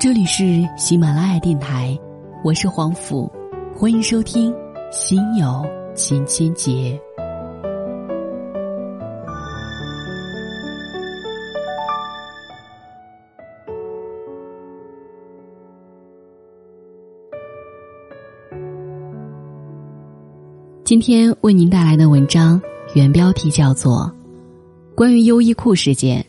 这里是喜马拉雅电台，我是黄甫，欢迎收听《心有千千结》。今天为您带来的文章原标题叫做《关于优衣库事件》，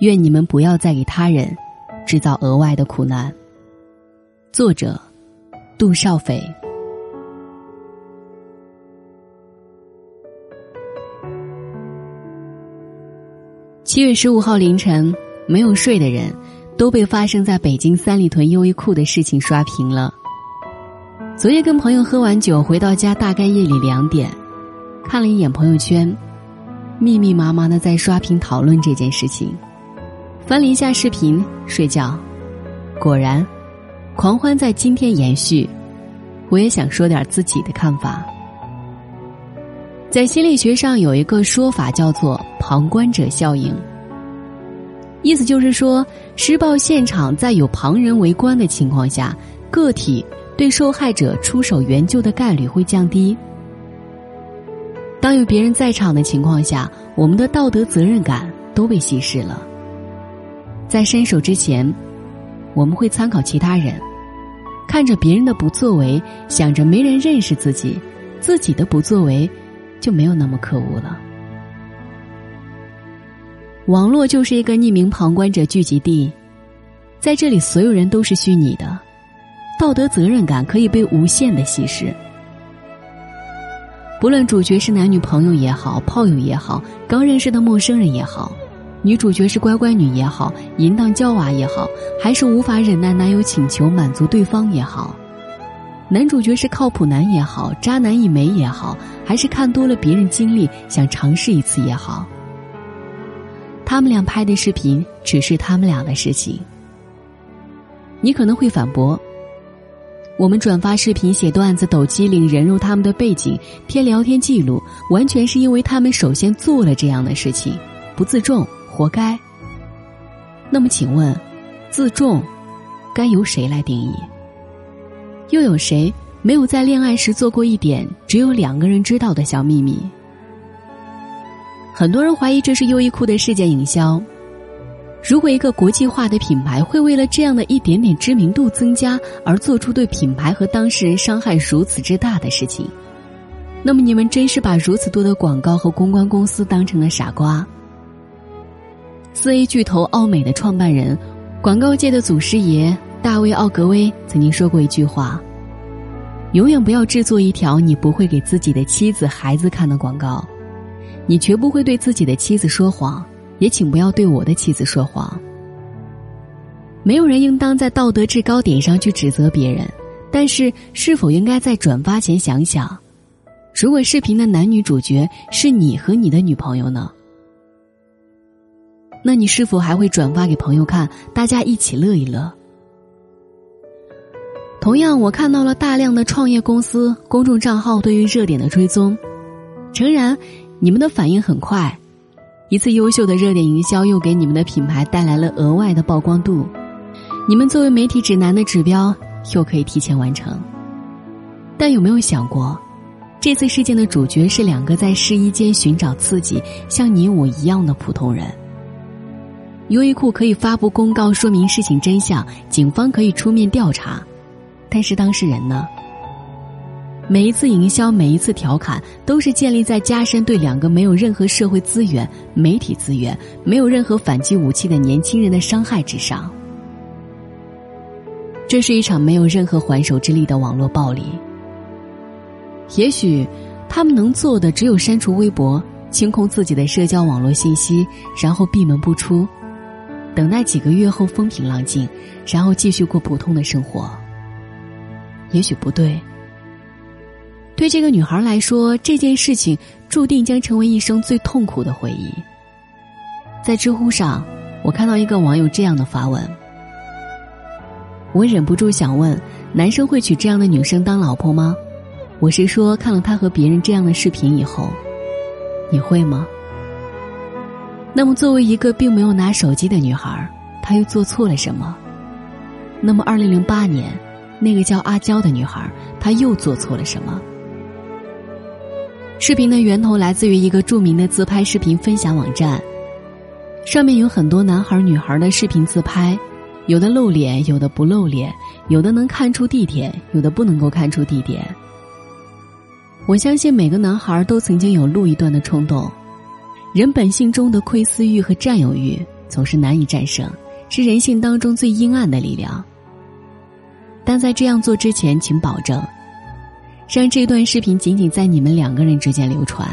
愿你们不要再给他人制造额外的苦难。作者：杜少斐。七月十五号凌晨，没有睡的人都被发生在北京三里屯优衣库的事情刷屏了。昨夜跟朋友喝完酒回到家，大概夜里两点，看了一眼朋友圈，密密麻麻的在刷屏讨论这件事情。翻了一下视频，睡觉，果然，狂欢在今天延续。我也想说点自己的看法。在心理学上有一个说法叫做“旁观者效应”，意思就是说，施暴现场在有旁人围观的情况下，个体。对受害者出手援救的概率会降低。当有别人在场的情况下，我们的道德责任感都被稀释了。在伸手之前，我们会参考其他人，看着别人的不作为，想着没人认识自己，自己的不作为就没有那么可恶了。网络就是一个匿名旁观者聚集地，在这里，所有人都是虚拟的。道德责任感可以被无限的稀释。不论主角是男女朋友也好，炮友也好，刚认识的陌生人也好，女主角是乖乖女也好，淫荡娇娃也好，还是无法忍耐男友请求满足对方也好，男主角是靠谱男也好，渣男一枚也好，还是看多了别人经历想尝试一次也好，他们俩拍的视频只是他们俩的事情。你可能会反驳。我们转发视频、写段子、抖机灵、人肉他们的背景、贴聊天记录，完全是因为他们首先做了这样的事情，不自重，活该。那么，请问，自重该由谁来定义？又有谁没有在恋爱时做过一点只有两个人知道的小秘密？很多人怀疑这是优衣库的事件营销。如果一个国际化的品牌会为了这样的一点点知名度增加而做出对品牌和当事人伤害如此之大的事情，那么你们真是把如此多的广告和公关公司当成了傻瓜。四 A 巨头奥美的创办人、广告界的祖师爷大卫·奥格威曾经说过一句话：“永远不要制作一条你不会给自己的妻子、孩子看的广告，你绝不会对自己的妻子说谎。”也请不要对我的妻子说谎。没有人应当在道德制高点上去指责别人，但是是否应该在转发前想想，如果视频的男女主角是你和你的女朋友呢？那你是否还会转发给朋友看，大家一起乐一乐？同样，我看到了大量的创业公司公众账号对于热点的追踪，诚然，你们的反应很快。一次优秀的热点营销又给你们的品牌带来了额外的曝光度，你们作为媒体指南的指标又可以提前完成。但有没有想过，这次事件的主角是两个在试衣间寻找刺激、像你我一样的普通人？优衣库可以发布公告说明事情真相，警方可以出面调查，但是当事人呢？每一次营销，每一次调侃，都是建立在加深对两个没有任何社会资源、媒体资源、没有任何反击武器的年轻人的伤害之上。这是一场没有任何还手之力的网络暴力。也许，他们能做的只有删除微博、清空自己的社交网络信息，然后闭门不出，等待几个月后风平浪静，然后继续过普通的生活。也许不对。对这个女孩来说，这件事情注定将成为一生最痛苦的回忆。在知乎上，我看到一个网友这样的发问：“我忍不住想问，男生会娶这样的女生当老婆吗？我是说，看了他和别人这样的视频以后，你会吗？那么，作为一个并没有拿手机的女孩，她又做错了什么？那么，二零零八年，那个叫阿娇的女孩，她又做错了什么？视频的源头来自于一个著名的自拍视频分享网站，上面有很多男孩女孩的视频自拍，有的露脸，有的不露脸，有的能看出地点，有的不能够看出地点。我相信每个男孩都曾经有录一段的冲动，人本性中的窥私欲和占有欲总是难以战胜，是人性当中最阴暗的力量。但在这样做之前，请保证，让这段视频仅仅在你们两个人之间流传，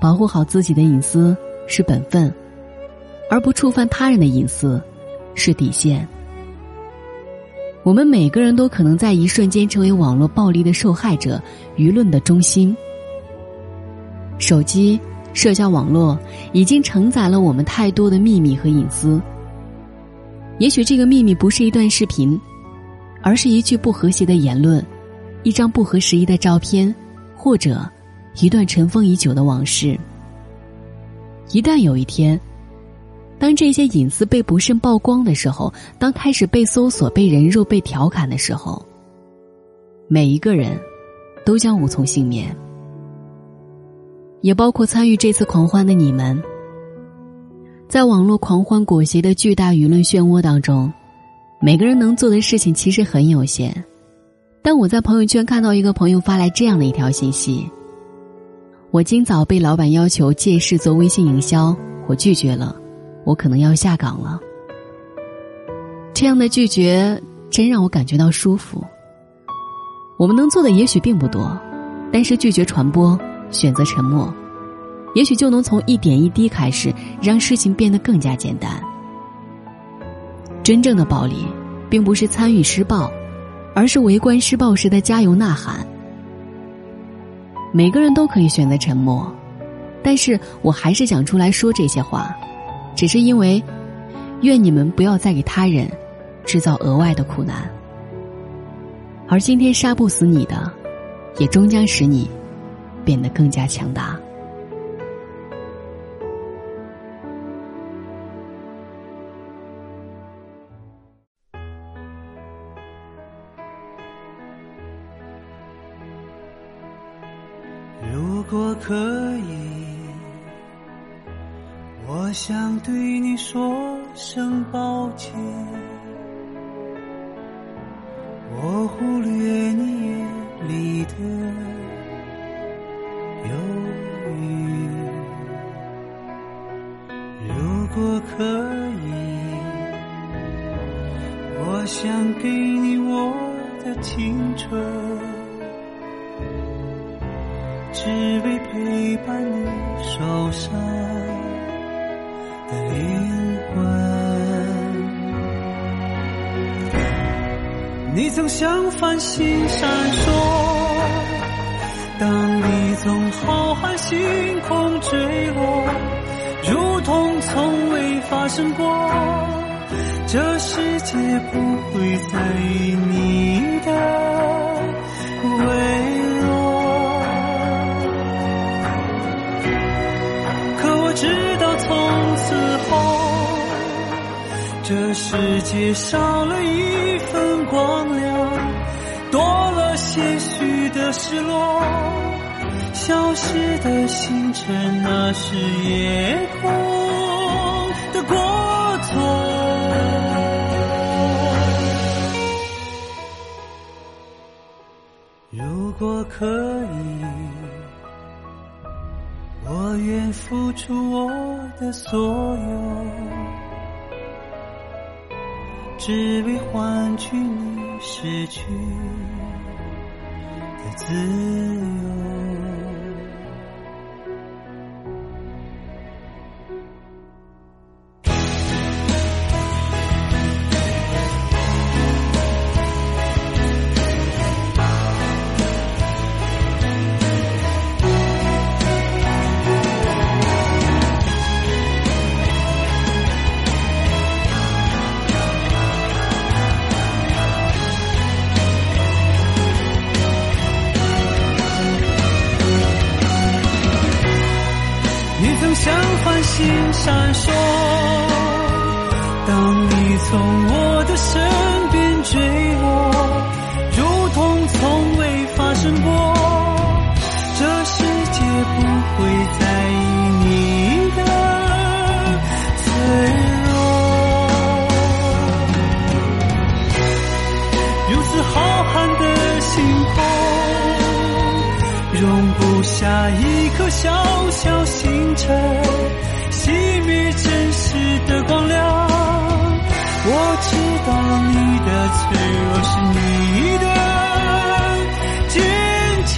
保护好自己的隐私是本分，而不触犯他人的隐私是底线。我们每个人都可能在一瞬间成为网络暴力的受害者，舆论的中心。手机、社交网络已经承载了我们太多的秘密和隐私。也许这个秘密不是一段视频。而是一句不和谐的言论，一张不合时宜的照片，或者一段尘封已久的往事。一旦有一天，当这些隐私被不慎曝光的时候，当开始被搜索、被人肉、被调侃的时候，每一个人都将无从幸免，也包括参与这次狂欢的你们。在网络狂欢裹挟的巨大舆论漩涡当中。每个人能做的事情其实很有限，但我在朋友圈看到一个朋友发来这样的一条信息：我今早被老板要求借势做微信营销，我拒绝了，我可能要下岗了。这样的拒绝真让我感觉到舒服。我们能做的也许并不多，但是拒绝传播，选择沉默，也许就能从一点一滴开始，让事情变得更加简单。真正的暴力，并不是参与施暴，而是围观施暴时的加油呐喊。每个人都可以选择沉默，但是我还是想出来说这些话，只是因为，愿你们不要再给他人制造额外的苦难。而今天杀不死你的，也终将使你变得更加强大。如果可以，我想对你说声抱歉。我忽略你我想给你我的青春。只为陪伴你受伤的灵魂。你曾像繁星闪烁，当你从浩瀚星空坠落，如同从未发生过。这世界不会在意你的微弱，可我知道从此后。这世界少了一份光亮，多了些许的失落，消失的星辰，那是夜空如果可以，我愿付出我的所有。只为换取你失去的自由。星闪烁当你从我的身边坠落如同从未发生过这世界不会在意你的脆弱。如此浩瀚的星空容不下一颗小小星辰。是的，光亮。我知道你的脆弱，是你的坚强。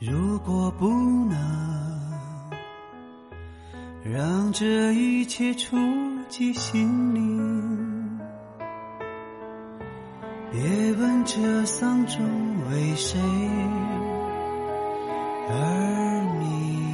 如果不能让这一切触及心灵。别问这丧钟为谁而鸣